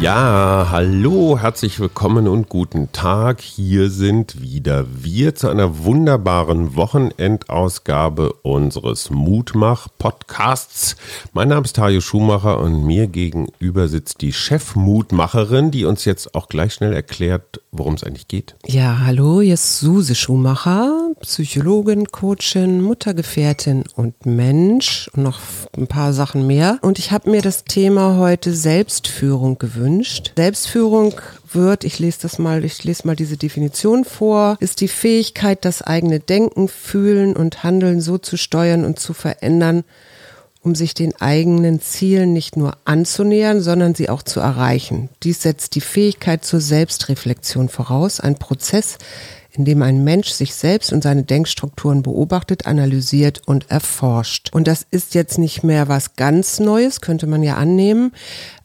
Ja, hallo, herzlich willkommen und guten Tag. Hier sind wieder wir zu einer wunderbaren Wochenendausgabe unseres Mutmach-Podcasts. Mein Name ist Tajo Schumacher und mir gegenüber sitzt die Chefmutmacherin, die uns jetzt auch gleich schnell erklärt, worum es eigentlich geht. Ja, hallo, hier ist Suse Schumacher, Psychologin, Coachin, Muttergefährtin und Mensch und noch ein paar Sachen mehr. Und ich habe mir das Thema heute Selbstführung gewünscht gewünscht. Selbstführung wird, ich lese das mal, ich lese mal diese Definition vor, ist die Fähigkeit, das eigene Denken, Fühlen und Handeln so zu steuern und zu verändern, um sich den eigenen Zielen nicht nur anzunähern, sondern sie auch zu erreichen. Dies setzt die Fähigkeit zur Selbstreflexion voraus, ein Prozess, in dem ein Mensch sich selbst und seine Denkstrukturen beobachtet, analysiert und erforscht. Und das ist jetzt nicht mehr was ganz Neues, könnte man ja annehmen,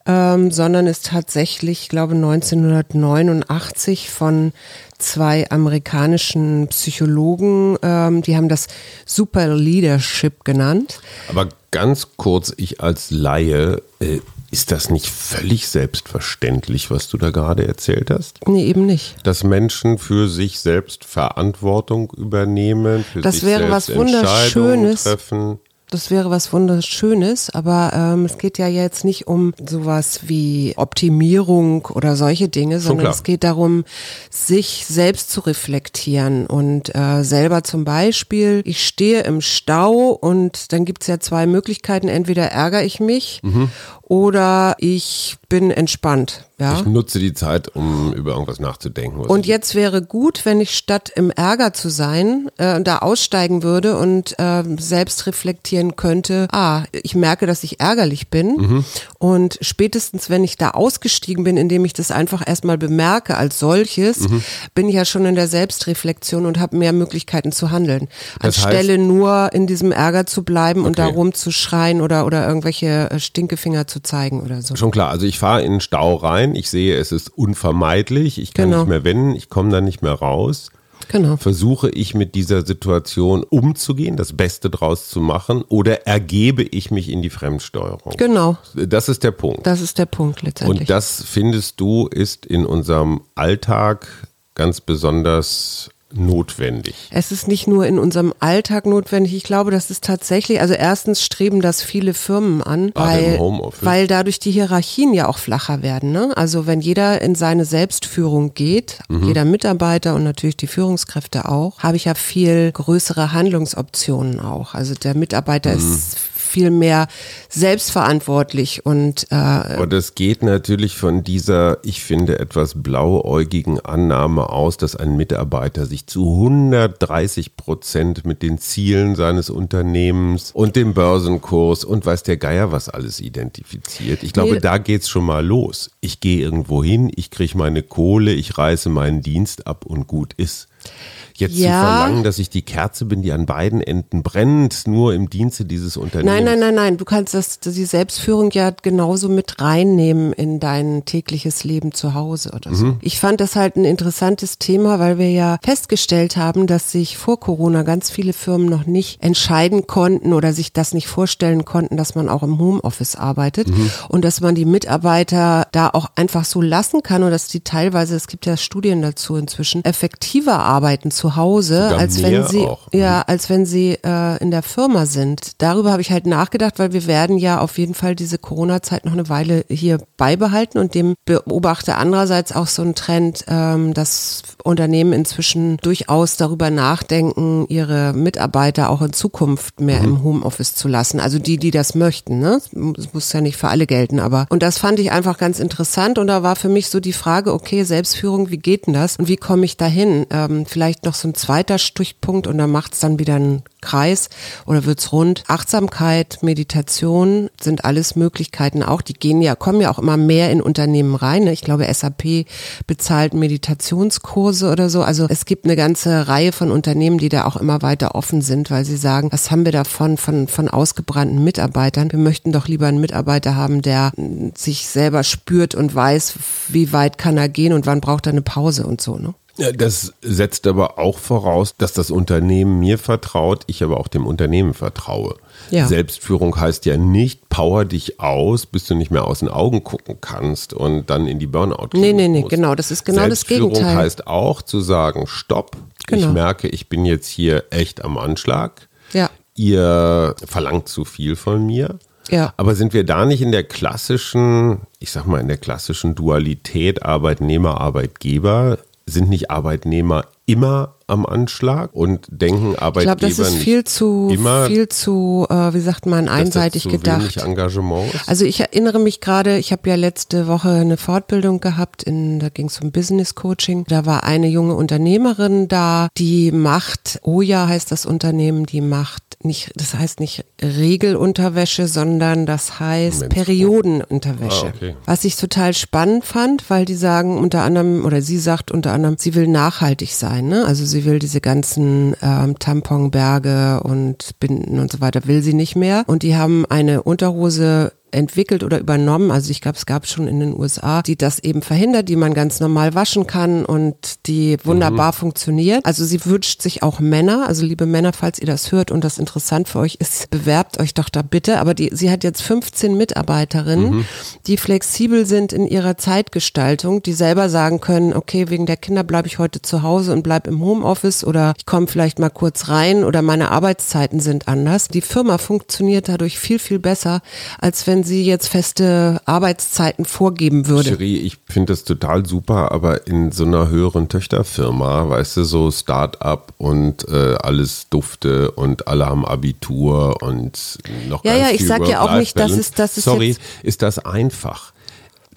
ähm, sondern ist tatsächlich, ich glaube, 1989 von zwei amerikanischen Psychologen, ähm, die haben das Super Leadership genannt. Aber ganz kurz, ich als Laie, äh, ist das nicht völlig selbstverständlich, was du da gerade erzählt hast? Nee, eben nicht. Dass Menschen für sich selbst Verantwortung übernehmen, für das sich wäre selbst was Wunderschönes. treffen das wäre was Wunderschönes, aber ähm, es geht ja jetzt nicht um sowas wie Optimierung oder solche Dinge, sondern es geht darum, sich selbst zu reflektieren und äh, selber zum Beispiel, ich stehe im Stau und dann gibt's ja zwei Möglichkeiten, entweder ärgere ich mich mhm oder ich bin entspannt. Ja? Ich nutze die Zeit, um über irgendwas nachzudenken. Und jetzt wäre gut, wenn ich statt im Ärger zu sein, äh, da aussteigen würde und äh, selbst reflektieren könnte, ah, ich merke, dass ich ärgerlich bin. Mhm. Und spätestens, wenn ich da ausgestiegen bin, indem ich das einfach erstmal bemerke als solches, mhm. bin ich ja schon in der Selbstreflexion und habe mehr Möglichkeiten zu handeln. Das Anstelle heißt, nur in diesem Ärger zu bleiben okay. und da rumzuschreien oder, oder irgendwelche äh, Stinkefinger zu zu zeigen oder so. Schon klar, also ich fahre in den Stau rein, ich sehe, es ist unvermeidlich, ich kann genau. nicht mehr wenden, ich komme da nicht mehr raus. Genau. Versuche ich mit dieser Situation umzugehen, das Beste draus zu machen oder ergebe ich mich in die Fremdsteuerung? Genau. Das ist der Punkt. Das ist der Punkt letztendlich. Und das findest du ist in unserem Alltag ganz besonders notwendig? Es ist nicht nur in unserem Alltag notwendig. Ich glaube, das ist tatsächlich, also erstens streben das viele Firmen an, weil, weil dadurch die Hierarchien ja auch flacher werden. Ne? Also wenn jeder in seine Selbstführung geht, mhm. jeder Mitarbeiter und natürlich die Führungskräfte auch, habe ich ja viel größere Handlungsoptionen auch. Also der Mitarbeiter mhm. ist viel mehr selbstverantwortlich und äh, Aber das geht natürlich von dieser, ich finde, etwas blauäugigen Annahme aus, dass ein Mitarbeiter sich zu 130 Prozent mit den Zielen seines Unternehmens und dem Börsenkurs und weiß der Geier was alles identifiziert. Ich glaube, nee. da es schon mal los. Ich gehe irgendwo hin, ich kriege meine Kohle, ich reiße meinen Dienst ab und gut ist jetzt ja. zu verlangen, dass ich die Kerze bin, die an beiden Enden brennt, nur im Dienste dieses Unternehmens. Nein, nein, nein, nein. Du kannst das, die Selbstführung ja genauso mit reinnehmen in dein tägliches Leben zu Hause oder so. Mhm. Ich fand das halt ein interessantes Thema, weil wir ja festgestellt haben, dass sich vor Corona ganz viele Firmen noch nicht entscheiden konnten oder sich das nicht vorstellen konnten, dass man auch im Homeoffice arbeitet mhm. und dass man die Mitarbeiter da auch einfach so lassen kann und dass die teilweise, es gibt ja Studien dazu inzwischen, effektiver arbeiten zu zu Hause, Sogar als wenn sie auch. ja, als wenn sie äh, in der Firma sind. Darüber habe ich halt nachgedacht, weil wir werden ja auf jeden Fall diese Corona-Zeit noch eine Weile hier beibehalten und dem beobachte andererseits auch so einen Trend, ähm, dass Unternehmen inzwischen durchaus darüber nachdenken, ihre Mitarbeiter auch in Zukunft mehr mhm. im Homeoffice zu lassen. Also die, die das möchten. Ne? Das muss ja nicht für alle gelten, aber und das fand ich einfach ganz interessant und da war für mich so die Frage, okay, Selbstführung, wie geht denn das und wie komme ich dahin? Ähm, vielleicht noch so ein zweiter Stichpunkt und dann macht es dann wieder einen Kreis oder wird's rund. Achtsamkeit, Meditation sind alles Möglichkeiten auch. Die gehen ja, kommen ja auch immer mehr in Unternehmen rein. Ne? Ich glaube, SAP bezahlt Meditationskurse oder so. Also es gibt eine ganze Reihe von Unternehmen, die da auch immer weiter offen sind, weil sie sagen, was haben wir davon von, von ausgebrannten Mitarbeitern? Wir möchten doch lieber einen Mitarbeiter haben, der sich selber spürt und weiß, wie weit kann er gehen und wann braucht er eine Pause und so. Ne? Das setzt aber auch voraus, dass das Unternehmen mir vertraut, ich aber auch dem Unternehmen vertraue. Ja. Selbstführung heißt ja nicht, power dich aus, bis du nicht mehr aus den Augen gucken kannst und dann in die Burnout Nee, nee, nee, musst. genau, das ist genau das Gegenteil. Selbstführung heißt auch zu sagen, stopp, genau. ich merke, ich bin jetzt hier echt am Anschlag. Ja. Ihr verlangt zu viel von mir. Ja. Aber sind wir da nicht in der klassischen, ich sag mal, in der klassischen Dualität Arbeitnehmer, Arbeitgeber? Sind nicht Arbeitnehmer immer am Anschlag und denken Arbeitgeber ich glaube, das ist viel zu, immer, viel zu, äh, wie sagt man, einseitig zu gedacht. Engagement ist? Also ich erinnere mich gerade, ich habe ja letzte Woche eine Fortbildung gehabt, in, da ging es um Business Coaching. Da war eine junge Unternehmerin da, die macht, Oja heißt das Unternehmen, die macht nicht, das heißt nicht Regelunterwäsche, sondern das heißt Mensch. Periodenunterwäsche. Ah, okay. Was ich total spannend fand, weil die sagen unter anderem, oder sie sagt unter anderem, sie will nachhaltig sein. Ne? Also sie will diese ganzen ähm, Tamponberge und Binden und so weiter, will sie nicht mehr. Und die haben eine Unterhose entwickelt oder übernommen. Also ich glaube, es gab schon in den USA, die das eben verhindert, die man ganz normal waschen kann und die wunderbar mhm. funktioniert. Also sie wünscht sich auch Männer. Also liebe Männer, falls ihr das hört und das interessant für euch ist, bewerbt euch doch da bitte. Aber die, sie hat jetzt 15 Mitarbeiterinnen, mhm. die flexibel sind in ihrer Zeitgestaltung, die selber sagen können, okay, wegen der Kinder bleibe ich heute zu Hause und bleibe im Homeoffice oder ich komme vielleicht mal kurz rein oder meine Arbeitszeiten sind anders. Die Firma funktioniert dadurch viel, viel besser, als wenn sie jetzt feste Arbeitszeiten vorgeben würde. Cherie, ich finde das total super, aber in so einer höheren Töchterfirma, weißt du, so Start-up und äh, alles dufte und alle haben Abitur und noch Ja, ja, ich sage ja auch nicht, dass es das ist Sorry, ist das einfach.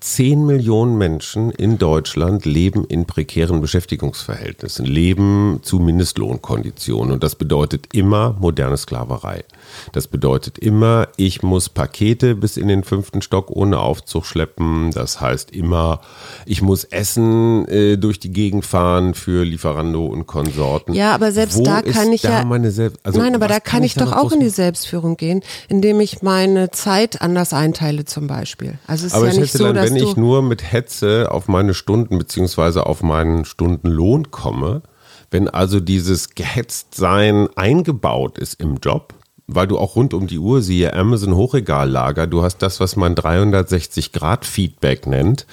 10 Millionen Menschen in Deutschland leben in prekären Beschäftigungsverhältnissen, leben zu Mindestlohnkonditionen. Und das bedeutet immer moderne Sklaverei. Das bedeutet immer, ich muss Pakete bis in den fünften Stock ohne Aufzug schleppen. Das heißt immer, ich muss Essen äh, durch die Gegend fahren für Lieferando und Konsorten. Ja, aber selbst Wo da kann ich da ja. Also nein, aber da kann, kann ich, doch auch in die Selbstführung gehen, indem ich meine Zeit anders einteile zum Beispiel. Also es ist aber ja nicht so, dass wenn ich nur mit Hetze auf meine Stunden beziehungsweise auf meinen Stundenlohn komme, wenn also dieses Gehetztsein eingebaut ist im Job, weil du auch rund um die Uhr siehe Amazon Hochregallager, du hast das, was man 360 Grad Feedback nennt.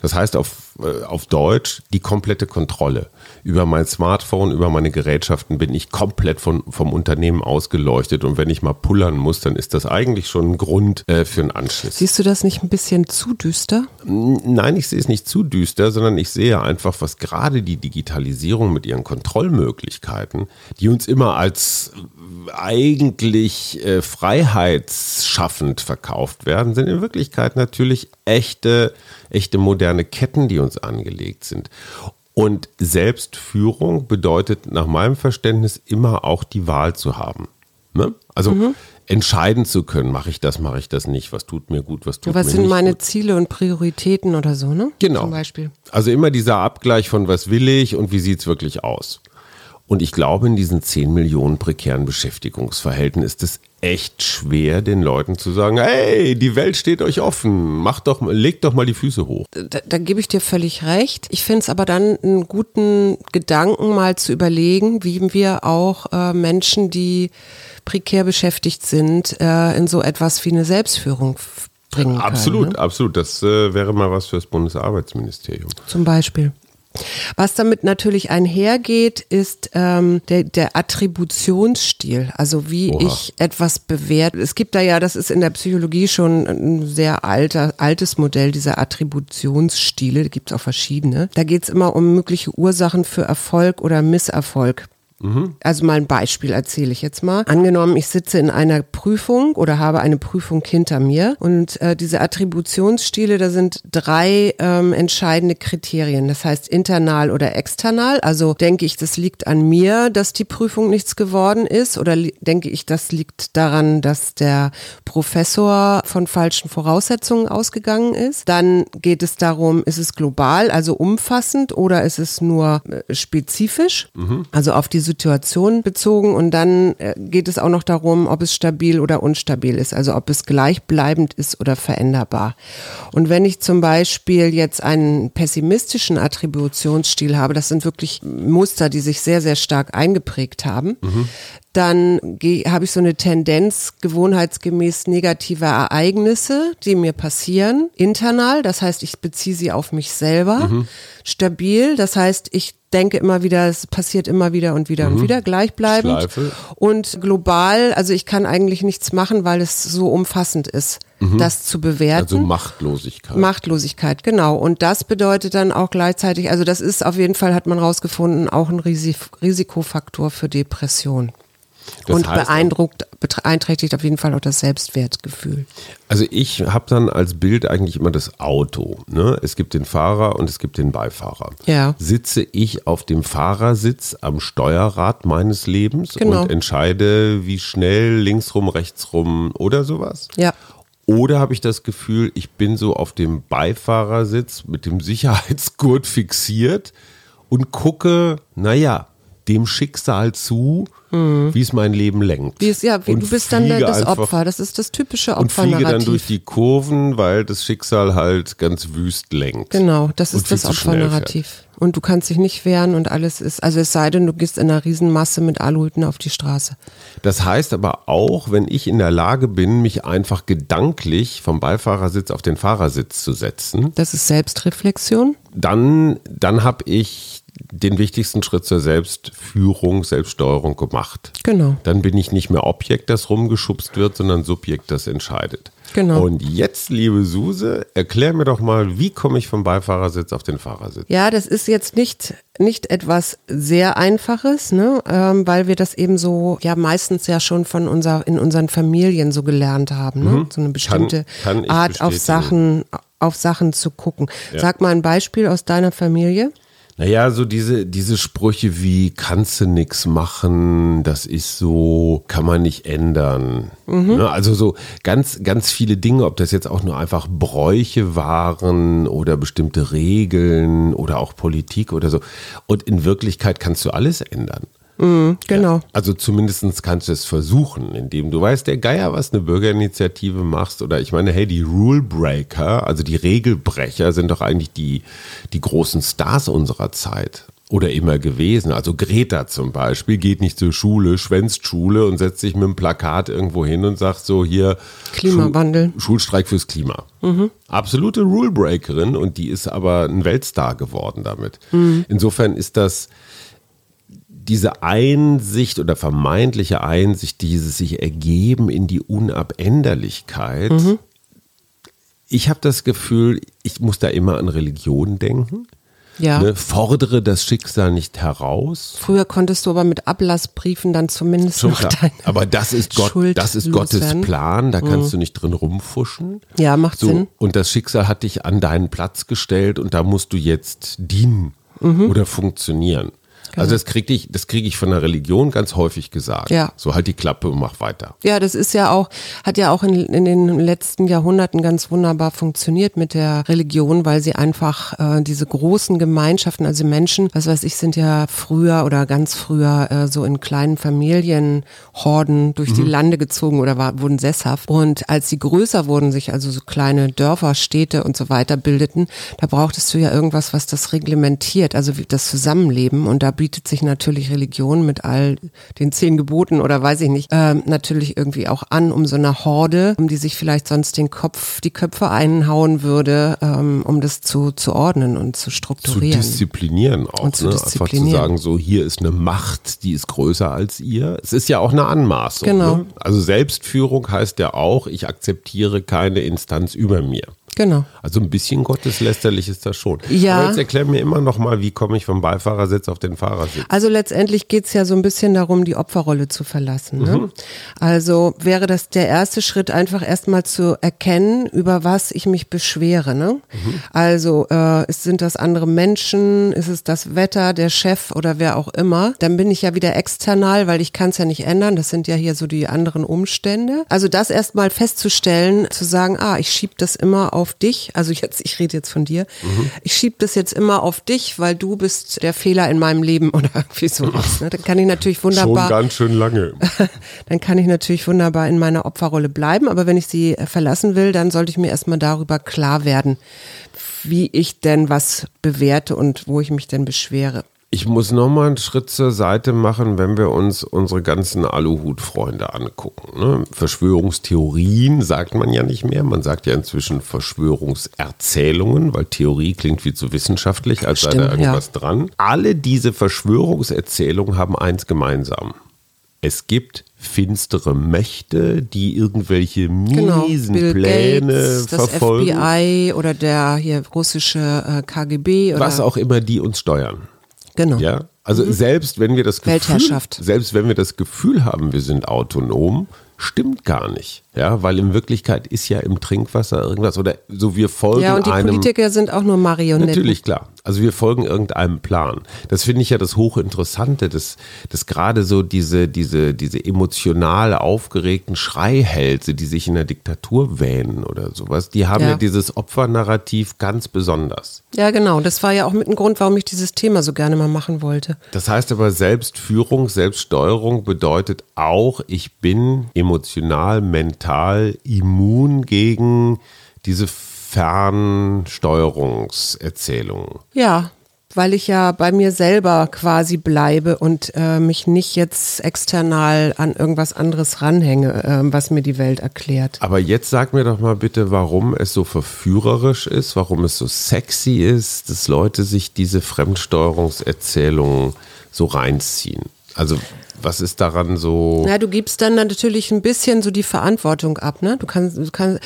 Das heißt auf, äh, auf Deutsch die komplette Kontrolle. Über mein Smartphone, über meine Gerätschaften bin ich komplett von, vom Unternehmen ausgeleuchtet und wenn ich mal pullern muss, dann ist das eigentlich schon ein Grund äh, für einen Anschluss. Siehst du das nicht ein bisschen zu düster? Nein, ich sehe es nicht zu düster, sondern ich sehe einfach, was gerade die Digitalisierung mit ihren Kontrollmöglichkeiten, die uns immer als eigentlich äh, freiheitsschaffend verkauft werden, sind in Wirklichkeit natürlich echte, echte moderne Ketten, die uns angelegt sind. Und Selbstführung bedeutet nach meinem Verständnis immer auch die Wahl zu haben. Ne? Also mhm. entscheiden zu können, mache ich das, mache ich das nicht, was tut mir gut, was tut was mir nicht Was sind meine gut. Ziele und Prioritäten oder so, ne? Genau. Zum Beispiel. Also immer dieser Abgleich von was will ich und wie sieht es wirklich aus. Und ich glaube, in diesen 10 Millionen prekären Beschäftigungsverhältnissen ist es echt schwer, den Leuten zu sagen, hey, die Welt steht euch offen, macht doch, legt doch mal die Füße hoch. Da, da gebe ich dir völlig recht. Ich finde es aber dann einen guten Gedanken, mal zu überlegen, wie wir auch äh, Menschen, die prekär beschäftigt sind, äh, in so etwas wie eine Selbstführung bringen absolut, können. Absolut, ne? absolut. Das äh, wäre mal was für das Bundesarbeitsministerium. Zum Beispiel. Was damit natürlich einhergeht, ist ähm, der, der Attributionsstil, also wie Oha. ich etwas bewerte. Es gibt da ja, das ist in der Psychologie schon ein sehr alter, altes Modell dieser Attributionsstile, da gibt es auch verschiedene. Da geht es immer um mögliche Ursachen für Erfolg oder Misserfolg. Mhm. Also mal ein Beispiel erzähle ich jetzt mal. Angenommen, ich sitze in einer Prüfung oder habe eine Prüfung hinter mir und äh, diese Attributionsstile, da sind drei ähm, entscheidende Kriterien. Das heißt internal oder external. Also denke ich, das liegt an mir, dass die Prüfung nichts geworden ist oder denke ich, das liegt daran, dass der Professor von falschen Voraussetzungen ausgegangen ist. Dann geht es darum, ist es global, also umfassend oder ist es nur äh, spezifisch? Mhm. Also auf diese Situation bezogen und dann äh, geht es auch noch darum, ob es stabil oder unstabil ist, also ob es gleichbleibend ist oder veränderbar. Und wenn ich zum Beispiel jetzt einen pessimistischen Attributionsstil habe, das sind wirklich Muster, die sich sehr, sehr stark eingeprägt haben, mhm dann habe ich so eine Tendenz, gewohnheitsgemäß negative Ereignisse, die mir passieren, internal, das heißt, ich beziehe sie auf mich selber, mhm. stabil, das heißt, ich denke immer wieder, es passiert immer wieder und wieder mhm. und wieder, gleichbleibend. Schleife. Und global, also ich kann eigentlich nichts machen, weil es so umfassend ist, mhm. das zu bewerten. Also Machtlosigkeit. Machtlosigkeit, genau. Und das bedeutet dann auch gleichzeitig, also das ist auf jeden Fall, hat man rausgefunden, auch ein Risikofaktor für Depression. Das und beeindruckt, beeinträchtigt auf jeden Fall auch das Selbstwertgefühl. Also ich habe dann als Bild eigentlich immer das Auto. Ne? Es gibt den Fahrer und es gibt den Beifahrer. Ja. Sitze ich auf dem Fahrersitz am Steuerrad meines Lebens genau. und entscheide, wie schnell linksrum, rechtsrum oder sowas? Ja. Oder habe ich das Gefühl, ich bin so auf dem Beifahrersitz mit dem Sicherheitsgurt fixiert und gucke, naja, dem Schicksal zu, mhm. wie es mein Leben lenkt. Wie es, ja, wie, du bist dann das Opfer. Das ist das typische Opfer. Und fliege dann durch die Kurven, weil das Schicksal halt ganz wüst lenkt. Genau, das ist das Opfernarrativ. Und du kannst dich nicht wehren und alles ist, also es sei denn, du gehst in einer Riesenmasse mit Aluhüten auf die Straße. Das heißt aber auch, wenn ich in der Lage bin, mich einfach gedanklich vom Beifahrersitz auf den Fahrersitz zu setzen. Das ist Selbstreflexion. Dann, dann habe ich den wichtigsten Schritt zur Selbstführung, Selbststeuerung gemacht. Genau. Dann bin ich nicht mehr Objekt, das rumgeschubst wird, sondern Subjekt, das entscheidet. Genau. Und jetzt, liebe Suse, erklär mir doch mal, wie komme ich vom Beifahrersitz auf den Fahrersitz? Ja, das ist jetzt nicht, nicht etwas sehr Einfaches, ne? Ähm, weil wir das eben so, ja, meistens ja schon von unser, in unseren Familien so gelernt haben, ne? Mhm. So eine bestimmte kann, kann Art auf Sachen, auf Sachen zu gucken. Ja. Sag mal ein Beispiel aus deiner Familie. Naja, so diese, diese Sprüche wie kannst du nix machen, das ist so, kann man nicht ändern. Mhm. Ne, also so ganz, ganz viele Dinge, ob das jetzt auch nur einfach Bräuche waren oder bestimmte Regeln oder auch Politik oder so. Und in Wirklichkeit kannst du alles ändern. Mhm, genau. Ja, also zumindest kannst du es versuchen, indem du weißt, der Geier, was eine Bürgerinitiative machst. Oder ich meine, hey, die Rule Breaker, also die Regelbrecher, sind doch eigentlich die, die großen Stars unserer Zeit. Oder immer gewesen. Also Greta zum Beispiel geht nicht zur Schule, schwänzt Schule und setzt sich mit einem Plakat irgendwo hin und sagt so hier Klimawandel. Schul Schulstreik fürs Klima. Mhm. Absolute Rulebreakerin und die ist aber ein Weltstar geworden damit. Mhm. Insofern ist das, diese Einsicht oder vermeintliche Einsicht, dieses sich ergeben in die Unabänderlichkeit, mhm. ich habe das Gefühl, ich muss da immer an Religion denken. Ja. Ne, fordere das Schicksal nicht heraus. Früher konntest du aber mit Ablassbriefen dann zumindest Schon noch deine Aber das ist Gott, Schuld das ist Gottes Plan, da kannst mhm. du nicht drin rumfuschen. Ja, macht so, Sinn. Und das Schicksal hat dich an deinen Platz gestellt und da musst du jetzt dienen mhm. oder funktionieren. Genau. Also das kriege ich, das kriege ich von der Religion ganz häufig gesagt. Ja. So halt die Klappe und mach weiter. Ja, das ist ja auch, hat ja auch in, in den letzten Jahrhunderten ganz wunderbar funktioniert mit der Religion, weil sie einfach äh, diese großen Gemeinschaften, also Menschen, was weiß ich, sind ja früher oder ganz früher äh, so in kleinen Familien, Horden durch mhm. die Lande gezogen oder war, wurden sesshaft. Und als sie größer wurden, sich also so kleine Dörfer, Städte und so weiter bildeten, da brauchtest du ja irgendwas, was das reglementiert, also das Zusammenleben. Und da bietet sich natürlich Religion mit all den zehn Geboten oder weiß ich nicht, ähm, natürlich irgendwie auch an, um so eine Horde, um die sich vielleicht sonst den Kopf, die Köpfe einhauen würde, ähm, um das zu, zu ordnen und zu strukturieren. Zu disziplinieren auch. Und zu ne? disziplinieren. Einfach zu sagen, so hier ist eine Macht, die ist größer als ihr. Es ist ja auch eine Anmaßung. Genau. Ne? Also Selbstführung heißt ja auch, ich akzeptiere keine Instanz über mir. Genau. Also ein bisschen gotteslästerlich ist das schon. Ja. Aber jetzt erklär mir immer noch mal, wie komme ich vom Beifahrersitz auf den Fahrersitz? Also letztendlich geht es ja so ein bisschen darum, die Opferrolle zu verlassen. Ne? Mhm. Also wäre das der erste Schritt, einfach erstmal zu erkennen, über was ich mich beschwere. Ne? Mhm. Also äh, sind das andere Menschen, ist es das Wetter, der Chef oder wer auch immer. Dann bin ich ja wieder external, weil ich kann es ja nicht ändern. Das sind ja hier so die anderen Umstände. Also das erstmal festzustellen, zu sagen, ah, ich schiebe das immer auf auf dich. Also jetzt, ich rede jetzt von dir. Mhm. Ich schiebe das jetzt immer auf dich, weil du bist der Fehler in meinem Leben oder irgendwie sowas. Ne? Dann kann ich natürlich wunderbar. Schon ganz schön lange. dann kann ich natürlich wunderbar in meiner Opferrolle bleiben. Aber wenn ich sie äh, verlassen will, dann sollte ich mir erstmal darüber klar werden, wie ich denn was bewerte und wo ich mich denn beschwere. Ich muss nochmal einen Schritt zur Seite machen, wenn wir uns unsere ganzen Aluhut-Freunde angucken. Ne? Verschwörungstheorien sagt man ja nicht mehr. Man sagt ja inzwischen Verschwörungserzählungen, weil Theorie klingt viel zu wissenschaftlich, als Stimmt, sei da irgendwas ja. dran. Alle diese Verschwörungserzählungen haben eins gemeinsam. Es gibt finstere Mächte, die irgendwelche genau, miesen genau, Pläne Gates, verfolgen. Das FBI oder der hier russische äh, KGB. Oder Was auch immer die uns steuern. Genau. Ja, also mhm. selbst wenn wir das Gefühl, selbst wenn wir das Gefühl haben, wir sind autonom, stimmt gar nicht. Ja, weil in Wirklichkeit ist ja im Trinkwasser irgendwas oder so wir folgen Ja, und die einem, Politiker sind auch nur Marionetten. Natürlich, klar. Also wir folgen irgendeinem Plan. Das finde ich ja das Hochinteressante, dass, dass gerade so diese, diese, diese emotional aufgeregten Schreihälse, die sich in der Diktatur wähnen oder sowas, die haben ja, ja dieses Opfernarrativ ganz besonders. Ja, genau. Das war ja auch mit ein Grund, warum ich dieses Thema so gerne mal machen wollte. Das heißt aber, Selbstführung, Selbststeuerung bedeutet auch, ich bin emotional, mental immun gegen diese Fernsteuerungserzählung. Ja, weil ich ja bei mir selber quasi bleibe und äh, mich nicht jetzt external an irgendwas anderes ranhänge, äh, was mir die Welt erklärt. Aber jetzt sag mir doch mal bitte, warum es so verführerisch ist, warum es so sexy ist, dass Leute sich diese Fremdsteuerungserzählungen so reinziehen. Also was ist daran so? Na, du gibst dann natürlich ein bisschen so die Verantwortung ab, ne? Du kannst, du kannst,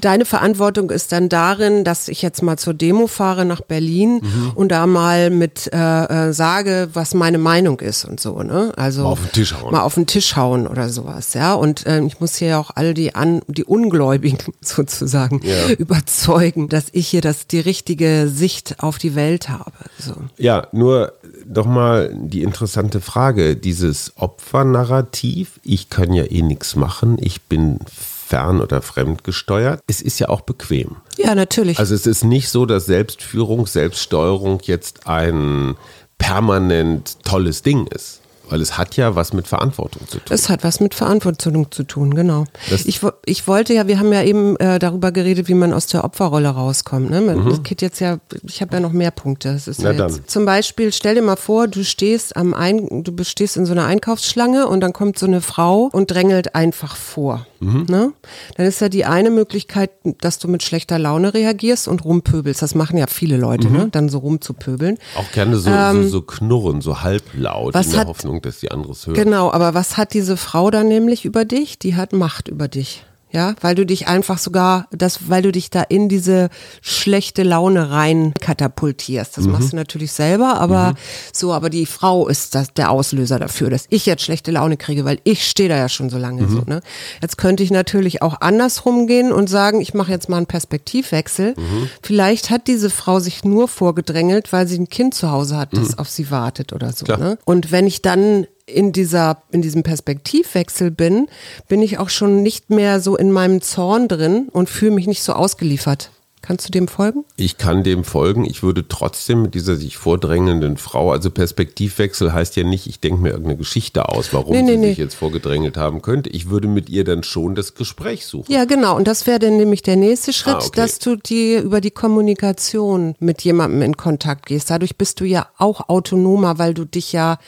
deine Verantwortung ist dann darin, dass ich jetzt mal zur Demo fahre nach Berlin mhm. und da mal mit äh, äh, sage, was meine Meinung ist und so, ne? Also mal auf den Tisch hauen. Mal auf den Tisch hauen oder sowas, ja. Und äh, ich muss hier auch all die an, die Ungläubigen sozusagen ja. überzeugen, dass ich hier das die richtige Sicht auf die Welt habe. So. Ja, nur doch mal die interessante Frage, dieses Opfernarrativ, ich kann ja eh nichts machen, ich bin fern- oder fremdgesteuert. Es ist ja auch bequem. Ja, natürlich. Also es ist nicht so, dass Selbstführung, Selbststeuerung jetzt ein permanent tolles Ding ist. Weil es hat ja was mit Verantwortung zu tun. Es hat was mit Verantwortung zu tun, genau. ich, ich wollte ja, wir haben ja eben äh, darüber geredet, wie man aus der Opferrolle rauskommt. Ne? Mhm. Das geht jetzt ja, ich habe ja noch mehr Punkte. Das ist ja dann. Zum Beispiel, stell dir mal vor, du stehst am Ein, du stehst in so einer Einkaufsschlange und dann kommt so eine Frau und drängelt einfach vor. Mhm. Ne? Dann ist ja die eine Möglichkeit, dass du mit schlechter Laune reagierst und rumpöbelst. Das machen ja viele Leute, mhm. ne? dann so rumzupöbeln. Auch gerne so, ähm, so, so, knurren, so halblaut, in der hat, Hoffnung, dass die anderes hören. Genau, aber was hat diese Frau dann nämlich über dich? Die hat Macht über dich ja, weil du dich einfach sogar, das, weil du dich da in diese schlechte Laune rein katapultierst. Das mhm. machst du natürlich selber, aber mhm. so, aber die Frau ist das, der Auslöser dafür, dass ich jetzt schlechte Laune kriege, weil ich stehe da ja schon so lange mhm. so. Ne? Jetzt könnte ich natürlich auch andersrum gehen und sagen, ich mache jetzt mal einen Perspektivwechsel. Mhm. Vielleicht hat diese Frau sich nur vorgedrängelt, weil sie ein Kind zu Hause hat, das mhm. auf sie wartet oder so. Ne? Und wenn ich dann in dieser, in diesem Perspektivwechsel bin, bin ich auch schon nicht mehr so in meinem Zorn drin und fühle mich nicht so ausgeliefert. Kannst du dem folgen? Ich kann dem folgen. Ich würde trotzdem mit dieser sich vordrängelnden Frau, also Perspektivwechsel heißt ja nicht, ich denke mir irgendeine Geschichte aus, warum nee, nee, sie nee. sich jetzt vorgedrängelt haben könnte. Ich würde mit ihr dann schon das Gespräch suchen. Ja, genau. Und das wäre dann nämlich der nächste Schritt, ah, okay. dass du die über die Kommunikation mit jemandem in Kontakt gehst. Dadurch bist du ja auch autonomer, weil du dich ja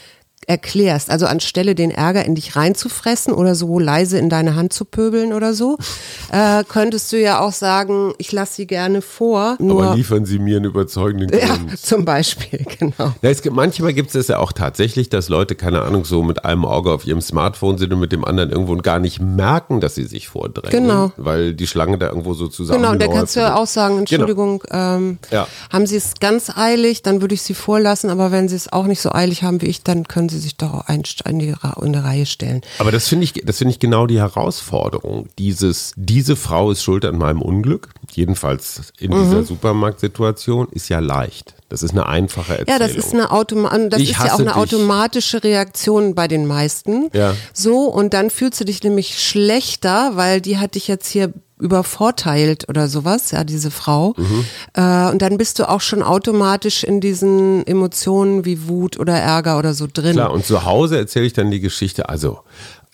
erklärst. Also anstelle den Ärger in dich reinzufressen oder so leise in deine Hand zu pöbeln oder so, äh, könntest du ja auch sagen, ich lasse sie gerne vor. Aber liefern sie mir einen überzeugenden Grund. Ja, zum Beispiel, genau. Ja, es gibt, manchmal gibt es ja auch tatsächlich, dass Leute, keine Ahnung, so mit einem Auge auf ihrem Smartphone sind und mit dem anderen irgendwo und gar nicht merken, dass sie sich vordrängen. Genau. Weil die Schlange da irgendwo so zusammen Genau, und da kannst du ja auch sagen, genau. Entschuldigung, genau. ähm, ja. haben sie es ganz eilig, dann würde ich sie vorlassen, aber wenn sie es auch nicht so eilig haben wie ich, dann können sie sich doch in, die, in die Reihe stellen. Aber das finde ich, das finde ich genau die Herausforderung. Dieses, diese Frau ist schuld an meinem Unglück, jedenfalls in mhm. dieser Supermarktsituation, ist ja leicht. Das ist eine einfache Erzählung. Ja, das ist eine Automa das ist ja auch eine dich. automatische Reaktion bei den meisten. Ja. So und dann fühlst du dich nämlich schlechter, weil die hat dich jetzt hier übervorteilt oder sowas, ja, diese Frau. Mhm. Äh, und dann bist du auch schon automatisch in diesen Emotionen wie Wut oder Ärger oder so drin. Klar, und zu Hause erzähle ich dann die Geschichte, also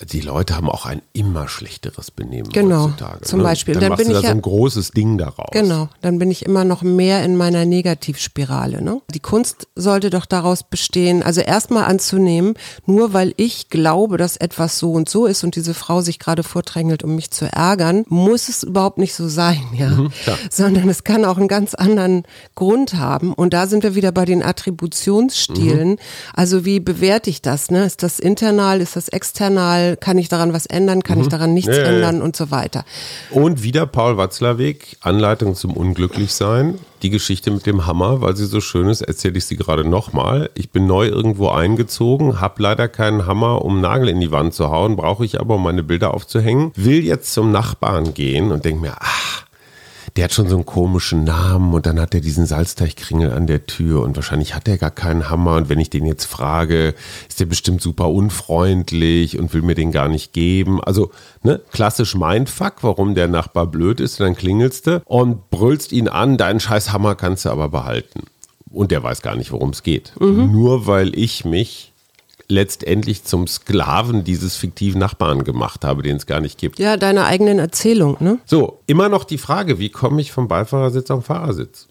die Leute haben auch ein immer schlechteres Benehmen genau, heutzutage. Zum ne? Beispiel. Dann, dann machst bin du ich da ja, so ein großes Ding daraus. Genau, dann bin ich immer noch mehr in meiner Negativspirale. Ne? Die Kunst sollte doch daraus bestehen, also erstmal anzunehmen, nur weil ich glaube, dass etwas so und so ist und diese Frau sich gerade vordrängelt, um mich zu ärgern, muss es überhaupt nicht so sein, ja. Mhm, Sondern es kann auch einen ganz anderen Grund haben. Und da sind wir wieder bei den Attributionsstilen. Mhm. Also wie bewerte ich das? Ne? Ist das internal, ist das external? Kann ich daran was ändern, kann mhm. ich daran nichts ja, ändern und so weiter. Und wieder Paul Watzlawick, Anleitung zum Unglücklichsein. Die Geschichte mit dem Hammer, weil sie so schön ist, erzähle ich sie gerade nochmal. Ich bin neu irgendwo eingezogen, habe leider keinen Hammer, um Nagel in die Wand zu hauen, brauche ich aber, um meine Bilder aufzuhängen. Will jetzt zum Nachbarn gehen und denke mir, ach, der hat schon so einen komischen Namen und dann hat er diesen Salzteichkringel an der Tür und wahrscheinlich hat er gar keinen Hammer und wenn ich den jetzt frage, ist der bestimmt super unfreundlich und will mir den gar nicht geben. Also, ne, klassisch Mindfuck, warum der Nachbar blöd ist und dann klingelst du und brüllst ihn an, deinen scheiß Hammer kannst du aber behalten. Und der weiß gar nicht, worum es geht. Mhm. Nur weil ich mich letztendlich zum Sklaven dieses fiktiven Nachbarn gemacht habe, den es gar nicht gibt. Ja, deiner eigenen Erzählung, ne? So, immer noch die Frage, wie komme ich vom Beifahrersitz auf den Fahrersitz?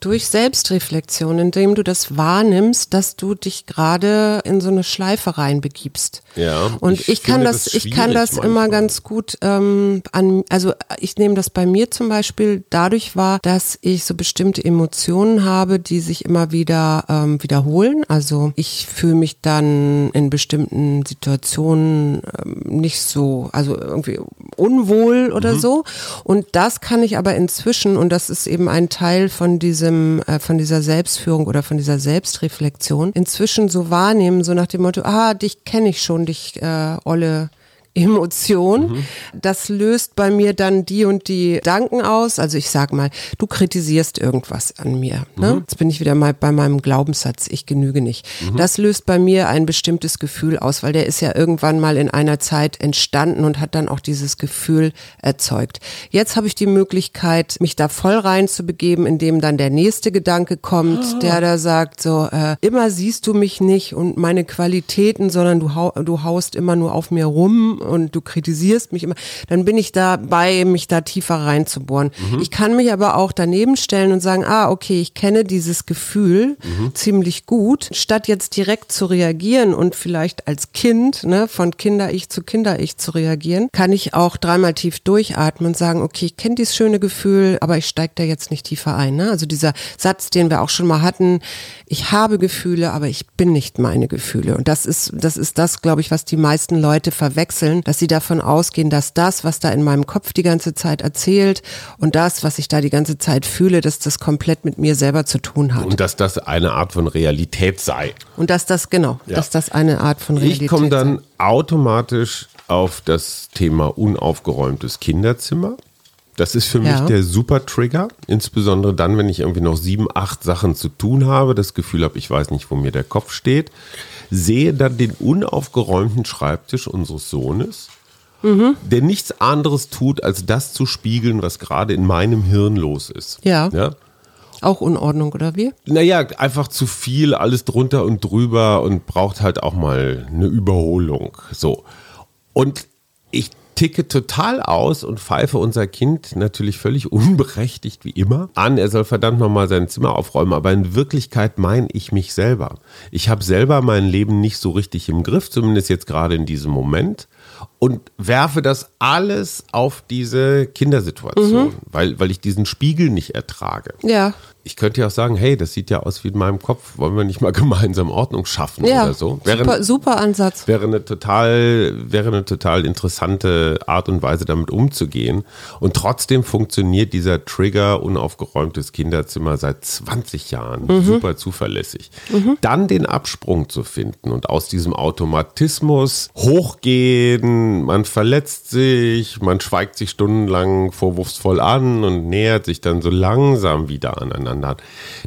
Durch Selbstreflexion, indem du das wahrnimmst, dass du dich gerade in so eine Schleife reinbegibst. Ja. Und ich, ich kann das, das ich kann das manchmal. immer ganz gut ähm, an, also ich nehme das bei mir zum Beispiel dadurch wahr, dass ich so bestimmte Emotionen habe, die sich immer wieder ähm, wiederholen. Also ich fühle mich dann in bestimmten Situationen ähm, nicht so, also irgendwie unwohl oder mhm. so. Und das kann ich aber inzwischen, und das ist eben ein Teil von diesem, äh, von dieser Selbstführung oder von dieser Selbstreflexion, inzwischen so wahrnehmen, so nach dem Motto, ah, dich kenne ich schon, dich äh, Olle Emotion. Mhm. Das löst bei mir dann die und die Gedanken aus. Also ich sag mal, du kritisierst irgendwas an mir. Ne? Mhm. Jetzt bin ich wieder mal bei meinem Glaubenssatz, ich genüge nicht. Mhm. Das löst bei mir ein bestimmtes Gefühl aus, weil der ist ja irgendwann mal in einer Zeit entstanden und hat dann auch dieses Gefühl erzeugt. Jetzt habe ich die Möglichkeit, mich da voll rein zu begeben, indem dann der nächste Gedanke kommt, oh. der da sagt, so, äh, immer siehst du mich nicht und meine Qualitäten, sondern du, hau du haust immer nur auf mir rum und du kritisierst mich immer, dann bin ich dabei, mich da tiefer reinzubohren. Mhm. Ich kann mich aber auch daneben stellen und sagen, ah, okay, ich kenne dieses Gefühl mhm. ziemlich gut. Statt jetzt direkt zu reagieren und vielleicht als Kind, ne, von Kinder-Ich zu Kinder-Ich zu reagieren, kann ich auch dreimal tief durchatmen und sagen, okay, ich kenne dieses schöne Gefühl, aber ich steige da jetzt nicht tiefer ein. Ne? Also dieser Satz, den wir auch schon mal hatten, ich habe Gefühle, aber ich bin nicht meine Gefühle. Und das ist, das ist das, glaube ich, was die meisten Leute verwechseln vorstellen, dass sie davon ausgehen, dass das, was da in meinem Kopf die ganze Zeit erzählt und das, was ich da die ganze Zeit fühle, dass das komplett mit mir selber zu tun hat. Und dass das eine Art von Realität sei. Und dass das, genau, ja. dass das eine Art von Realität. Ich komme dann automatisch auf das Thema unaufgeräumtes Kinderzimmer. Das ist für ja. mich der super Trigger, insbesondere dann, wenn ich irgendwie noch sieben, acht Sachen zu tun habe, das Gefühl habe, ich weiß nicht, wo mir der Kopf steht sehe dann den unaufgeräumten Schreibtisch unseres Sohnes, mhm. der nichts anderes tut, als das zu spiegeln, was gerade in meinem Hirn los ist. Ja. ja? Auch Unordnung, oder wie? Naja, einfach zu viel, alles drunter und drüber und braucht halt auch mal eine Überholung. So. Und ich ticke total aus und pfeife unser Kind natürlich völlig unberechtigt wie immer an. Er soll verdammt nochmal sein Zimmer aufräumen, aber in Wirklichkeit meine ich mich selber. Ich habe selber mein Leben nicht so richtig im Griff, zumindest jetzt gerade in diesem Moment und werfe das alles auf diese Kindersituation, mhm. weil, weil ich diesen Spiegel nicht ertrage. Ja ich könnte ja auch sagen, hey, das sieht ja aus wie in meinem Kopf, wollen wir nicht mal gemeinsam Ordnung schaffen ja, oder so? Wäre, super, super Ansatz. Wäre eine total, wäre eine total interessante Art und Weise, damit umzugehen. Und trotzdem funktioniert dieser Trigger unaufgeräumtes Kinderzimmer seit 20 Jahren mhm. super zuverlässig. Mhm. Dann den Absprung zu finden und aus diesem Automatismus hochgehen, man, man verletzt sich, man schweigt sich stundenlang vorwurfsvoll an und nähert sich dann so langsam wieder aneinander.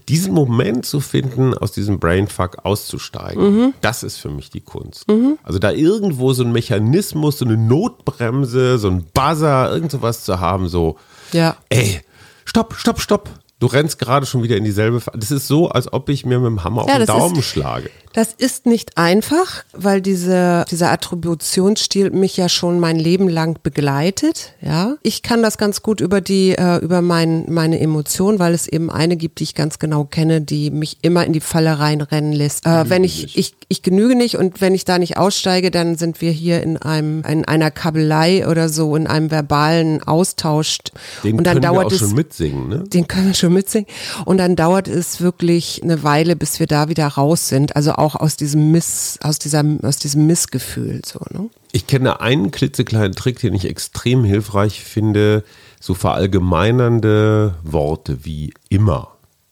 Diesen Moment zu finden, aus diesem Brainfuck auszusteigen, mhm. das ist für mich die Kunst. Mhm. Also da irgendwo so ein Mechanismus, so eine Notbremse, so ein Buzzer, irgend sowas zu haben, so, ja. ey, stopp, stopp, stopp. Du rennst gerade schon wieder in dieselbe. Das ist so, als ob ich mir mit dem Hammer ja, auf den Daumen ist, schlage. Das ist nicht einfach, weil diese, dieser Attributionsstil mich ja schon mein Leben lang begleitet. Ja, ich kann das ganz gut über die, äh, über mein, meine Emotionen, weil es eben eine gibt, die ich ganz genau kenne, die mich immer in die Falle reinrennen lässt. Äh, wenn ich, ich, ich genüge nicht und wenn ich da nicht aussteige, dann sind wir hier in einem, in einer Kabelei oder so, in einem verbalen Austausch. Den und dann können dauert wir auch es, schon mitsingen, ne? Den können wir schon mitsingen. Und dann dauert es wirklich eine Weile, bis wir da wieder raus sind. Also auch aus diesem Miss, aus dieser, aus diesem Missgefühl, so, ne? Ich kenne einen klitzekleinen Trick, den ich extrem hilfreich finde, so verallgemeinernde Worte wie immer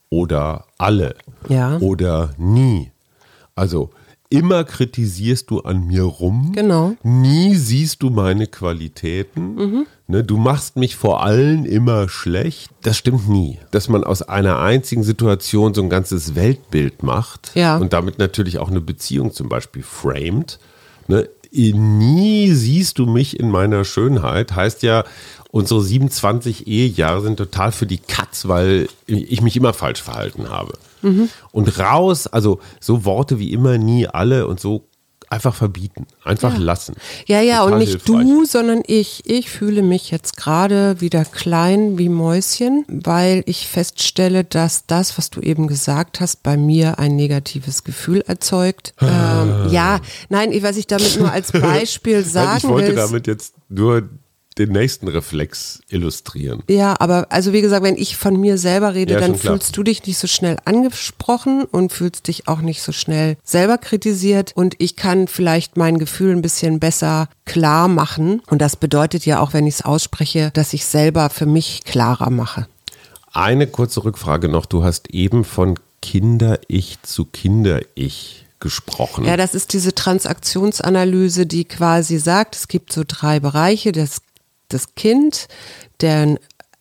oder alle ja. oder nie. Also immer kritisierst du an mir rum. Genau. Nie siehst du meine Qualitäten. Mhm. Ne, du machst mich vor allen immer schlecht. Das stimmt nie. Dass man aus einer einzigen Situation so ein ganzes Weltbild macht ja. und damit natürlich auch eine Beziehung zum Beispiel framed. Ne, nie siehst du mich in meiner Schönheit, heißt ja, unsere 27 Ehejahre sind total für die Katz, weil ich mich immer falsch verhalten habe. Mhm. Und raus, also so Worte wie immer, nie, alle und so einfach verbieten, einfach ja. lassen. Ja, ja, Total und nicht hilfreich. du, sondern ich. Ich fühle mich jetzt gerade wieder klein wie Mäuschen, weil ich feststelle, dass das, was du eben gesagt hast, bei mir ein negatives Gefühl erzeugt. Ah. ähm, ja, nein, was ich damit nur als Beispiel sagen will. Ich wollte damit jetzt nur den nächsten Reflex illustrieren. Ja, aber also wie gesagt, wenn ich von mir selber rede, ja, dann fühlst du dich nicht so schnell angesprochen und fühlst dich auch nicht so schnell selber kritisiert und ich kann vielleicht mein Gefühl ein bisschen besser klar machen und das bedeutet ja auch, wenn ich es ausspreche, dass ich selber für mich klarer mache. Eine kurze Rückfrage noch, du hast eben von Kinder-Ich zu Kinder-Ich gesprochen. Ja, das ist diese Transaktionsanalyse, die quasi sagt, es gibt so drei Bereiche, das das Kind, der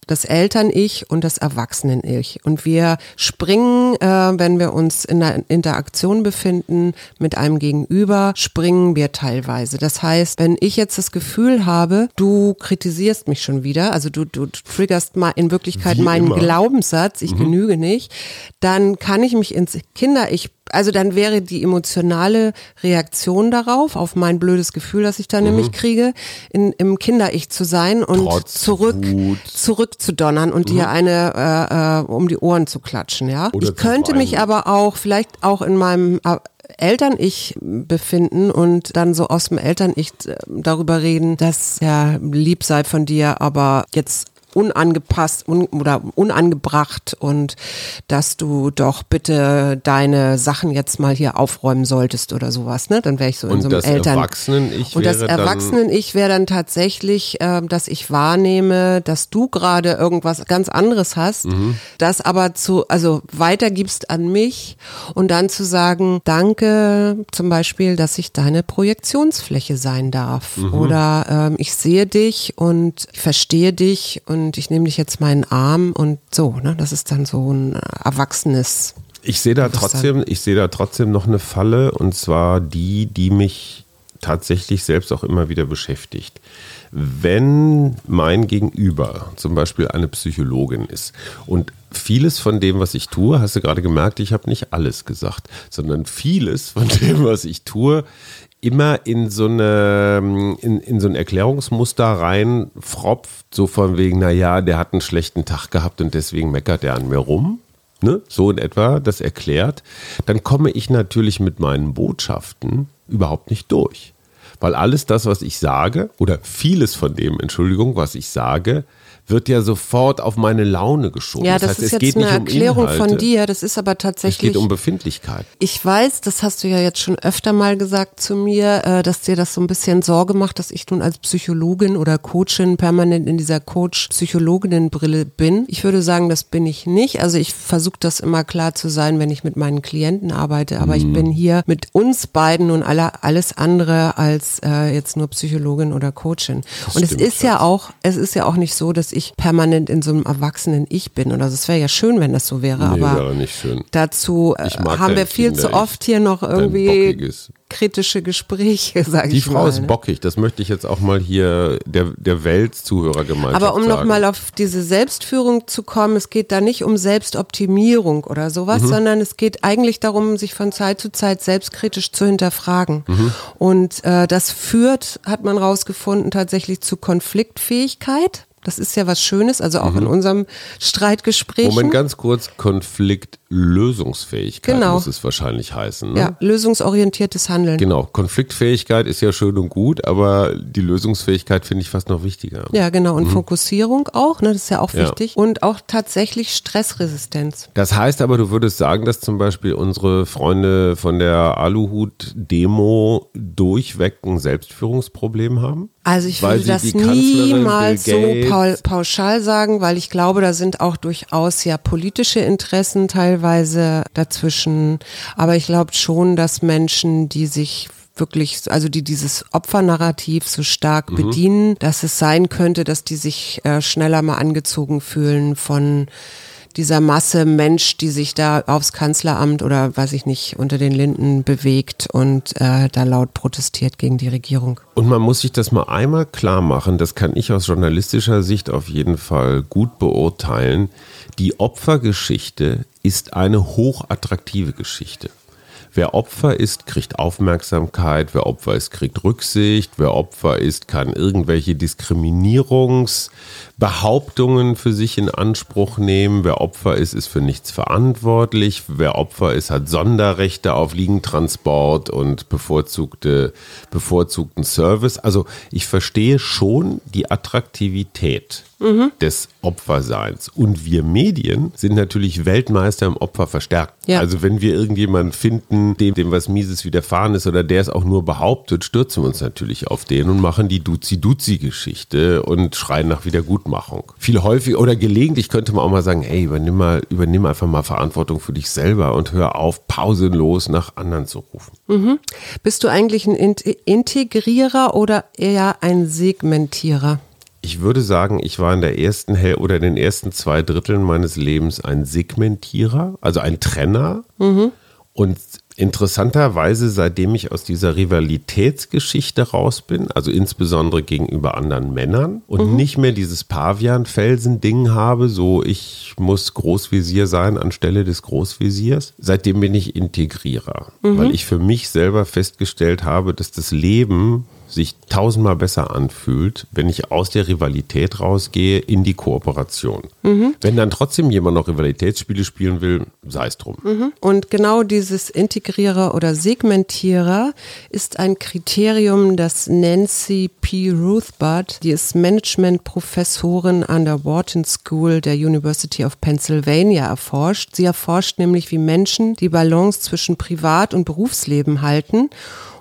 das Eltern-Ich und das Erwachsenen-Ich. Und wir springen, äh, wenn wir uns in einer Interaktion befinden mit einem Gegenüber, springen wir teilweise. Das heißt, wenn ich jetzt das Gefühl habe, du kritisierst mich schon wieder, also du, du triggerst mal in Wirklichkeit Wie meinen immer. Glaubenssatz, ich mhm. genüge nicht, dann kann ich mich ins Kinder-Ich also dann wäre die emotionale Reaktion darauf, auf mein blödes Gefühl, das ich da mhm. nämlich kriege, in, im Kinder-Ich zu sein und Trotz zurück, Wut. zurückzudonnern und mhm. dir eine äh, äh, um die Ohren zu klatschen, ja. Oder ich könnte mich aber auch vielleicht auch in meinem äh, Eltern-Ich befinden und dann so aus dem Eltern-Ich äh, darüber reden, dass ja lieb sei von dir, aber jetzt unangepasst un oder unangebracht und dass du doch bitte deine Sachen jetzt mal hier aufräumen solltest oder sowas, ne? Dann wäre ich so und in so einem Eltern. Erwachsenen-Ich und das Erwachsenen-Ich wäre dann tatsächlich, äh, dass ich wahrnehme, dass du gerade irgendwas ganz anderes hast, mhm. das aber zu, also weitergibst an mich und dann zu sagen, danke zum Beispiel, dass ich deine Projektionsfläche sein darf. Mhm. Oder ähm, ich sehe dich und ich verstehe dich und und ich nehme dich jetzt meinen Arm und so, ne? Das ist dann so ein erwachsenes. Ich sehe da trotzdem, ich sehe da trotzdem noch eine Falle und zwar die, die mich tatsächlich selbst auch immer wieder beschäftigt. Wenn mein Gegenüber zum Beispiel eine Psychologin ist und vieles von dem, was ich tue, hast du gerade gemerkt, ich habe nicht alles gesagt, sondern vieles von dem, was ich tue, immer in so eine in, in so ein Erklärungsmuster rein fropft, so von wegen, naja, der hat einen schlechten Tag gehabt und deswegen meckert er an mir rum. Ne? So in etwa, das erklärt, dann komme ich natürlich mit meinen Botschaften überhaupt nicht durch. Weil alles das, was ich sage, oder vieles von dem, Entschuldigung, was ich sage, wird ja sofort auf meine Laune geschoben. Ja, das, das heißt, ist jetzt eine Erklärung um von dir. Das ist aber tatsächlich. Es geht um Befindlichkeit. Ich weiß, das hast du ja jetzt schon öfter mal gesagt zu mir, äh, dass dir das so ein bisschen Sorge macht, dass ich nun als Psychologin oder Coachin permanent in dieser Coach-Psychologinnen-Brille bin. Ich würde sagen, das bin ich nicht. Also ich versuche das immer klar zu sein, wenn ich mit meinen Klienten arbeite. Aber mhm. ich bin hier mit uns beiden und alle, alles andere als äh, jetzt nur Psychologin oder Coachin. Das und es ist ja auch, es ist ja auch nicht so, dass ich permanent in so einem erwachsenen Ich bin oder so. Es wäre ja schön, wenn das so wäre, nee, aber nicht schön. dazu äh, haben wir viel zu oft hier noch irgendwie kritische Gespräche, sage ich mal. Die Frau ist bockig, das möchte ich jetzt auch mal hier der, der Weltzuhörergemeinschaft Aber um nochmal auf diese Selbstführung zu kommen, es geht da nicht um Selbstoptimierung oder sowas, mhm. sondern es geht eigentlich darum, sich von Zeit zu Zeit selbstkritisch zu hinterfragen. Mhm. Und äh, das führt, hat man rausgefunden, tatsächlich zu Konfliktfähigkeit. Das ist ja was Schönes, also auch mhm. in unserem Streitgespräch. Moment, ganz kurz, Konfliktlösungsfähigkeit genau. muss es wahrscheinlich heißen. Ne? Ja, lösungsorientiertes Handeln. Genau, Konfliktfähigkeit ist ja schön und gut, aber die Lösungsfähigkeit finde ich fast noch wichtiger. Ja, genau, und mhm. Fokussierung auch, ne, das ist ja auch ja. wichtig. Und auch tatsächlich Stressresistenz. Das heißt aber, du würdest sagen, dass zum Beispiel unsere Freunde von der Aluhut-Demo durchweg ein Selbstführungsproblem haben? Also ich würde das niemals so pauschal sagen, weil ich glaube, da sind auch durchaus ja politische Interessen teilweise dazwischen. Aber ich glaube schon, dass Menschen, die sich wirklich, also die dieses Opfernarrativ so stark mhm. bedienen, dass es sein könnte, dass die sich äh, schneller mal angezogen fühlen von dieser Masse Mensch, die sich da aufs Kanzleramt oder weiß ich nicht unter den Linden bewegt und äh, da laut protestiert gegen die Regierung. Und man muss sich das mal einmal klar machen, das kann ich aus journalistischer Sicht auf jeden Fall gut beurteilen. Die Opfergeschichte ist eine hochattraktive Geschichte. Wer Opfer ist, kriegt Aufmerksamkeit. Wer Opfer ist, kriegt Rücksicht. Wer Opfer ist, kann irgendwelche Diskriminierungsbehauptungen für sich in Anspruch nehmen. Wer Opfer ist, ist für nichts verantwortlich. Wer Opfer ist, hat Sonderrechte auf Liegentransport und bevorzugte, bevorzugten Service. Also ich verstehe schon die Attraktivität mhm. des Opferseins. Und wir Medien sind natürlich Weltmeister im Opfer verstärkt. Ja. Also wenn wir irgendjemanden finden, dem, dem was Mieses widerfahren ist oder der es auch nur behauptet, stürzen wir uns natürlich auf den und machen die Duzi-Duzi-Geschichte und schreien nach Wiedergutmachung. Viel häufig oder gelegentlich könnte man auch mal sagen, ey, übernimm, mal, übernimm einfach mal Verantwortung für dich selber und hör auf, pausenlos nach anderen zu rufen. Mhm. Bist du eigentlich ein Integrierer oder eher ein Segmentierer? Ich würde sagen, ich war in der ersten Hälfte oder in den ersten zwei Dritteln meines Lebens ein Segmentierer, also ein Trenner. Mhm. Und interessanterweise, seitdem ich aus dieser Rivalitätsgeschichte raus bin, also insbesondere gegenüber anderen Männern und mhm. nicht mehr dieses Pavian-Felsen-Ding habe, so ich muss Großvisier sein anstelle des Großvisiers, seitdem bin ich Integrierer, mhm. weil ich für mich selber festgestellt habe, dass das Leben sich tausendmal besser anfühlt, wenn ich aus der Rivalität rausgehe in die Kooperation. Mhm. Wenn dann trotzdem jemand noch Rivalitätsspiele spielen will, sei es drum. Mhm. Und genau dieses Integrierer oder Segmentierer ist ein Kriterium, das Nancy P. Ruthbard, die ist Managementprofessorin an der Wharton School der University of Pennsylvania erforscht. Sie erforscht nämlich, wie Menschen die Balance zwischen Privat- und Berufsleben halten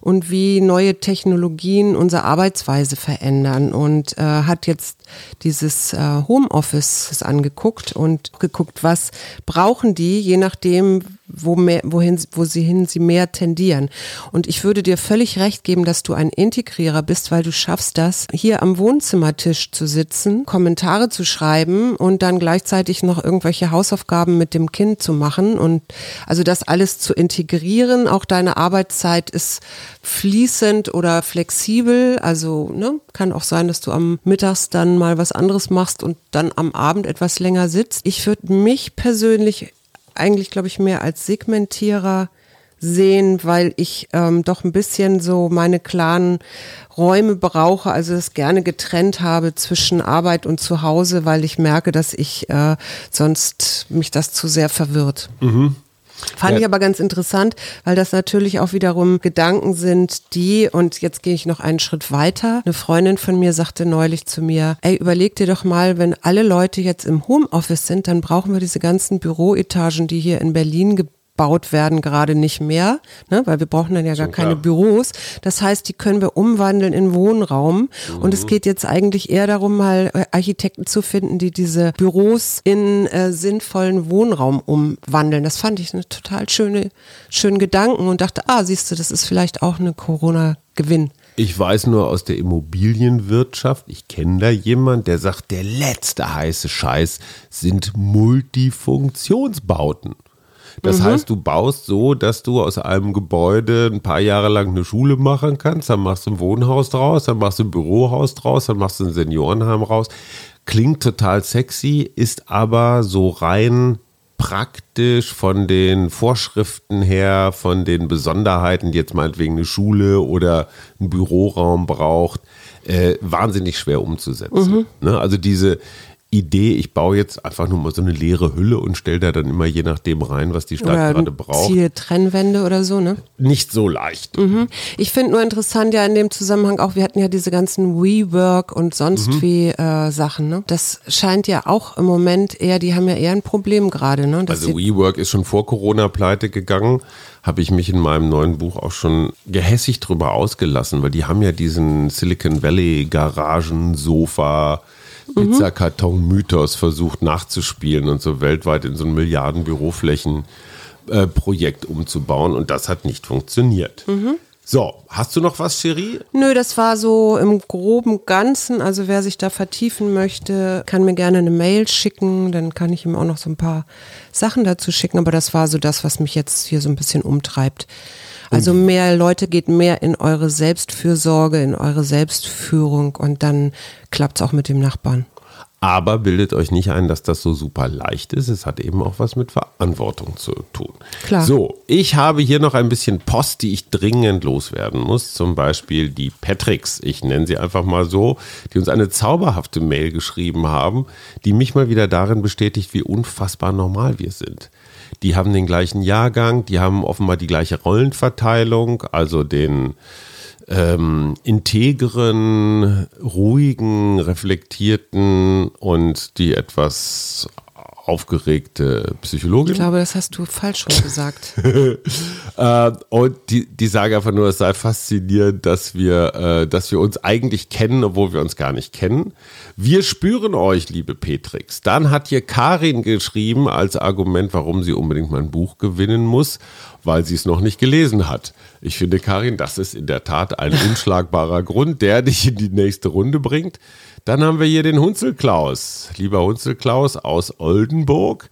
und wie neue Technologien unsere Arbeitsweise verändern. Und äh, hat jetzt dieses äh, Homeoffice angeguckt und geguckt, was brauchen die, je nachdem, wo mehr, wohin, wo sie hin sie mehr tendieren. Und ich würde dir völlig recht geben, dass du ein Integrierer bist, weil du schaffst das, hier am Wohnzimmertisch zu sitzen, Kommentare zu schreiben und dann gleichzeitig noch irgendwelche Hausaufgaben mit dem Kind zu machen und also das alles zu integrieren. Auch deine Arbeitszeit ist fließend oder flexibel. Also ne, kann auch sein, dass du am Mittags dann mal was anderes machst und dann am Abend etwas länger sitzt. Ich würde mich persönlich eigentlich, glaube ich, mehr als Segmentierer sehen, weil ich ähm, doch ein bisschen so meine klaren Räume brauche, also es gerne getrennt habe zwischen Arbeit und Zuhause, weil ich merke, dass ich äh, sonst mich das zu sehr verwirrt. Mhm. Fand ja. ich aber ganz interessant, weil das natürlich auch wiederum Gedanken sind, die, und jetzt gehe ich noch einen Schritt weiter. Eine Freundin von mir sagte neulich zu mir, ey, überleg dir doch mal, wenn alle Leute jetzt im Homeoffice sind, dann brauchen wir diese ganzen Büroetagen, die hier in Berlin gebaut werden, gerade nicht mehr, ne? weil wir brauchen dann ja gar so, keine Büros. Das heißt, die können wir umwandeln in Wohnraum. Mhm. Und es mhm. geht jetzt eigentlich eher darum, mal äh, Architekten zu finden, die diese Büros in äh, sinnvollen Wohnraum umwandeln. Das fand ich eine total schöne, schönen Gedanken und dachte, ah, siehst du, das ist vielleicht auch eine Corona-Gewinn. Ich weiß nur aus der Immobilienwirtschaft, ich kenne da jemand, der sagt, der letzte heiße Scheiß sind Multifunktionsbauten. Das mhm. heißt, du baust so, dass du aus einem Gebäude ein paar Jahre lang eine Schule machen kannst, dann machst du ein Wohnhaus draus, dann machst du ein Bürohaus draus, dann machst du ein Seniorenheim raus. Klingt total sexy, ist aber so rein praktisch von den Vorschriften her, von den Besonderheiten, die jetzt meinetwegen eine Schule oder ein Büroraum braucht, äh, wahnsinnig schwer umzusetzen. Mhm. Ne? Also diese, Idee, ich baue jetzt einfach nur mal so eine leere Hülle und stelle da dann immer je nachdem rein, was die Stadt oder gerade braucht. Ziehe Trennwände oder so, ne? Nicht so leicht. Mhm. Ich finde nur interessant ja in dem Zusammenhang auch, wir hatten ja diese ganzen WeWork und sonst mhm. wie äh, Sachen, ne? Das scheint ja auch im Moment eher, die haben ja eher ein Problem gerade, ne? also WeWork ist schon vor Corona pleite gegangen habe ich mich in meinem neuen Buch auch schon gehässig drüber ausgelassen, weil die haben ja diesen Silicon Valley Garagen Sofa Pizzakarton-Mythos versucht nachzuspielen und so weltweit in so ein Milliarden Büroflächen-Projekt umzubauen und das hat nicht funktioniert. Mhm. So, hast du noch was, Cherie? Nö, das war so im groben Ganzen. Also wer sich da vertiefen möchte, kann mir gerne eine Mail schicken. Dann kann ich ihm auch noch so ein paar Sachen dazu schicken. Aber das war so das, was mich jetzt hier so ein bisschen umtreibt. Also mehr Leute geht mehr in eure Selbstfürsorge, in eure Selbstführung und dann klappt es auch mit dem Nachbarn. Aber bildet euch nicht ein, dass das so super leicht ist. Es hat eben auch was mit Verantwortung zu tun. Klar. So, ich habe hier noch ein bisschen Post, die ich dringend loswerden muss. Zum Beispiel die Patricks, ich nenne sie einfach mal so, die uns eine zauberhafte Mail geschrieben haben, die mich mal wieder darin bestätigt, wie unfassbar normal wir sind die haben den gleichen Jahrgang, die haben offenbar die gleiche Rollenverteilung, also den ähm, integren, ruhigen, reflektierten und die etwas aufgeregte Psychologin. Ich glaube, das hast du falsch schon gesagt. äh, und die, die sagen einfach nur, es sei faszinierend, dass wir, äh, dass wir uns eigentlich kennen, obwohl wir uns gar nicht kennen. Wir spüren euch, liebe Petrix. Dann hat hier Karin geschrieben als Argument, warum sie unbedingt mein Buch gewinnen muss, weil sie es noch nicht gelesen hat. Ich finde, Karin, das ist in der Tat ein unschlagbarer Grund, der dich in die nächste Runde bringt. Dann haben wir hier den Hunzelklaus. Lieber Hunzelklaus aus Oldenburg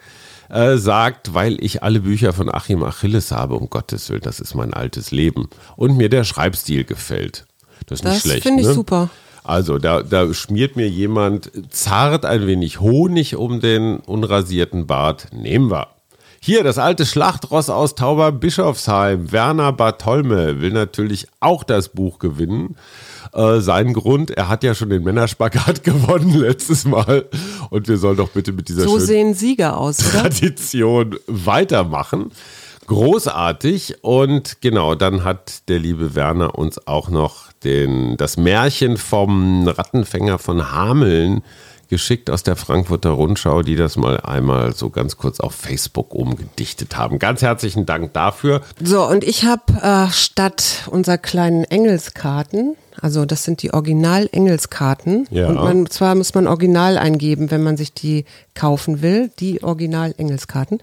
äh, sagt, weil ich alle Bücher von Achim Achilles habe, um Gottes Willen, das ist mein altes Leben. Und mir der Schreibstil gefällt. Das ist nicht das schlecht. Das finde ich ne? super. Also da, da schmiert mir jemand zart ein wenig Honig um den unrasierten Bart. Nehmen wir. Hier, das alte Schlachtross aus Tauberbischofsheim, Werner Bartolme, will natürlich auch das Buch gewinnen. Äh, sein Grund, er hat ja schon den Männerspagat gewonnen letztes Mal. Und wir sollen doch bitte mit dieser so sehen Sieger aus, Tradition weitermachen. Großartig. Und genau, dann hat der liebe Werner uns auch noch den, das Märchen vom Rattenfänger von Hameln geschickt aus der Frankfurter Rundschau, die das mal einmal so ganz kurz auf Facebook umgedichtet haben. Ganz herzlichen Dank dafür. So, und ich habe äh, statt unserer kleinen Engelskarten also das sind die Original-Engelskarten. Ja. Und man, zwar muss man Original eingeben, wenn man sich die kaufen will, die Original-Engelskarten.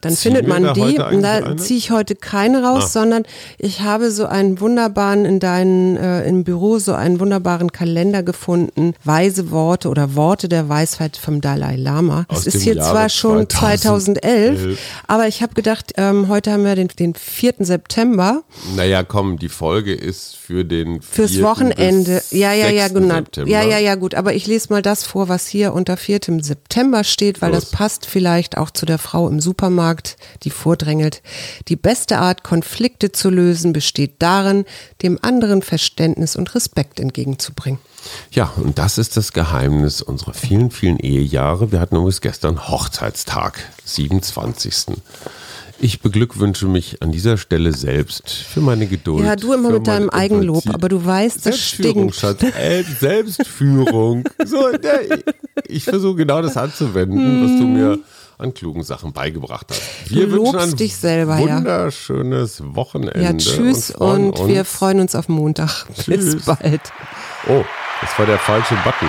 Dann Ziehen findet man die. Und da ziehe ich heute keine raus, ah. sondern ich habe so einen wunderbaren in deinem äh, im Büro so einen wunderbaren Kalender gefunden. Weise Worte oder Worte der Weisheit vom Dalai Lama. Aus das ist hier Jahre zwar schon 2011, 2011 aber ich habe gedacht, ähm, heute haben wir den, den 4. September. Naja, komm, die Folge ist für den Fürs Wochenende. Ja, ja, ja, genau. Ja, ja, ja, gut. Aber ich lese mal das vor, was hier unter 4. September steht, weil Los. das passt vielleicht auch zu der Frau im Supermarkt, die vordrängelt. Die beste Art, Konflikte zu lösen, besteht darin, dem anderen Verständnis und Respekt entgegenzubringen. Ja, und das ist das Geheimnis unserer vielen, vielen Ehejahre. Wir hatten übrigens gestern Hochzeitstag, 27. Ich beglückwünsche mich an dieser Stelle selbst für meine Geduld. Ja, du immer mit deinem Eigenlob, aber du weißt, das Selbstführung, stinkt. Schatz. Äh, Selbstführung. so, der, ich versuche genau das anzuwenden, was du mir an klugen Sachen beigebracht hast. Wir Du wünschen lobst ein dich selber, ja. wunderschönes Wochenende. Ja, tschüss freuen und, wir freuen uns auf Montag. Bis Tschüss. bald. Oh, das war der falsche Button.